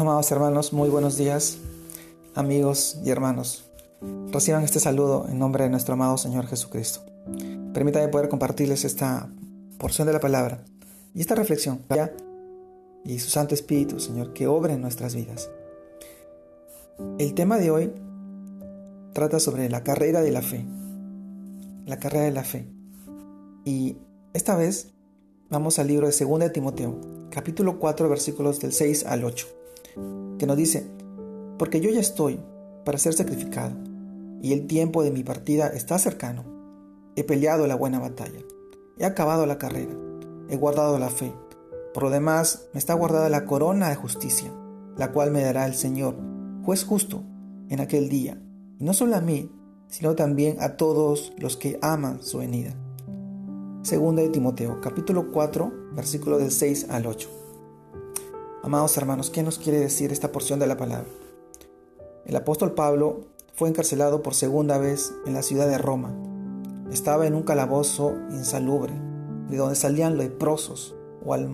Amados hermanos, muy buenos días, amigos y hermanos. Reciban este saludo en nombre de nuestro amado Señor Jesucristo. Permítanme poder compartirles esta porción de la palabra y esta reflexión y su Santo Espíritu, Señor, que obre en nuestras vidas. El tema de hoy trata sobre la carrera de la fe. La carrera de la fe. Y esta vez vamos al libro de 2 de Timoteo, capítulo 4, versículos del 6 al 8 que nos dice, porque yo ya estoy para ser sacrificado, y el tiempo de mi partida está cercano. He peleado la buena batalla, he acabado la carrera, he guardado la fe. Por lo demás, me está guardada la corona de justicia, la cual me dará el Señor, juez justo, en aquel día, y no solo a mí, sino también a todos los que aman su venida. Segunda de Timoteo, capítulo 4, versículo del 6 al 8. Amados hermanos, ¿qué nos quiere decir esta porción de la palabra? El apóstol Pablo fue encarcelado por segunda vez en la ciudad de Roma. Estaba en un calabozo insalubre, de donde salían leprosos o al,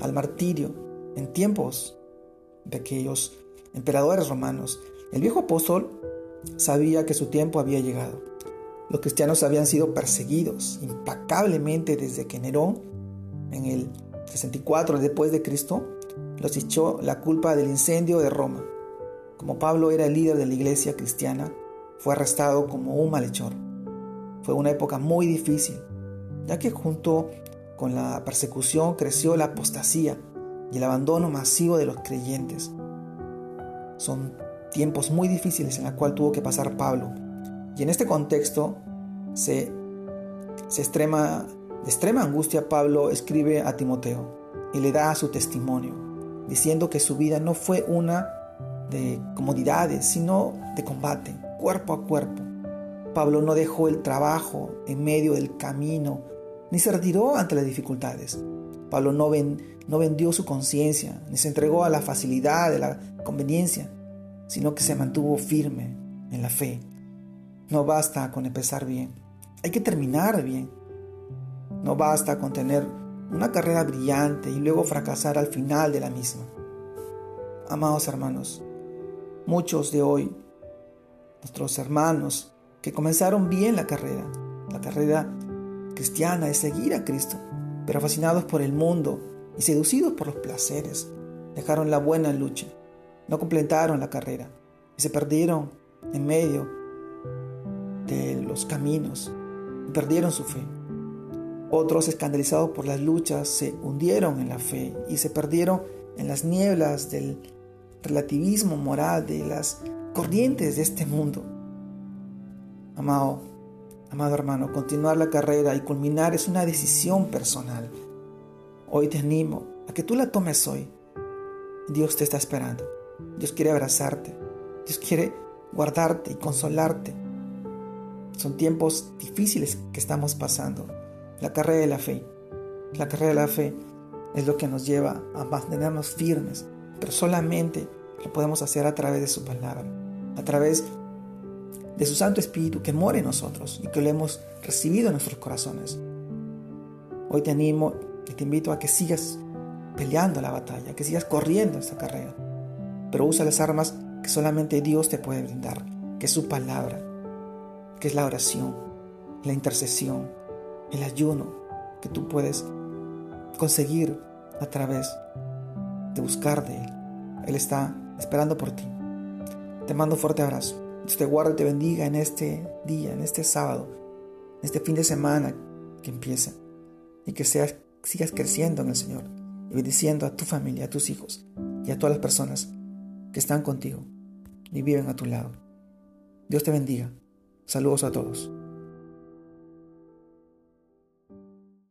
al martirio en tiempos de aquellos emperadores romanos. El viejo apóstol sabía que su tiempo había llegado. Los cristianos habían sido perseguidos implacablemente desde que Nerón, en el 64 después de Cristo, los echó la culpa del incendio de Roma. Como Pablo era el líder de la iglesia cristiana, fue arrestado como un malhechor. Fue una época muy difícil, ya que junto con la persecución creció la apostasía y el abandono masivo de los creyentes. Son tiempos muy difíciles en los cuales tuvo que pasar Pablo. Y en este contexto se, se extrema, de extrema angustia Pablo escribe a Timoteo y le da su testimonio diciendo que su vida no fue una de comodidades, sino de combate, cuerpo a cuerpo. Pablo no dejó el trabajo en medio del camino, ni se retiró ante las dificultades. Pablo no, no vendió su conciencia, ni se entregó a la facilidad de la conveniencia, sino que se mantuvo firme en la fe. No basta con empezar bien, hay que terminar bien. No basta con tener una carrera brillante y luego fracasar al final de la misma. Amados hermanos, muchos de hoy, nuestros hermanos que comenzaron bien la carrera, la carrera cristiana es seguir a Cristo, pero fascinados por el mundo y seducidos por los placeres, dejaron la buena lucha, no completaron la carrera y se perdieron en medio de los caminos y perdieron su fe. Otros, escandalizados por las luchas, se hundieron en la fe y se perdieron en las nieblas del relativismo moral, de las corrientes de este mundo. Amado, amado hermano, continuar la carrera y culminar es una decisión personal. Hoy te animo a que tú la tomes hoy. Dios te está esperando. Dios quiere abrazarte. Dios quiere guardarte y consolarte. Son tiempos difíciles que estamos pasando la carrera de la fe. La carrera de la fe es lo que nos lleva a mantenernos firmes, pero solamente lo podemos hacer a través de su palabra, a través de su Santo Espíritu que mora en nosotros y que lo hemos recibido en nuestros corazones. Hoy te animo y te invito a que sigas peleando la batalla, que sigas corriendo esa carrera, pero usa las armas que solamente Dios te puede brindar, que es su palabra, que es la oración, la intercesión, el ayuno que tú puedes conseguir a través de buscar de Él. Él está esperando por ti. Te mando un fuerte abrazo. Dios te guarde y te bendiga en este día, en este sábado, en este fin de semana que empieza. Y que seas, sigas creciendo en el Señor y bendiciendo a tu familia, a tus hijos y a todas las personas que están contigo y viven a tu lado. Dios te bendiga. Saludos a todos.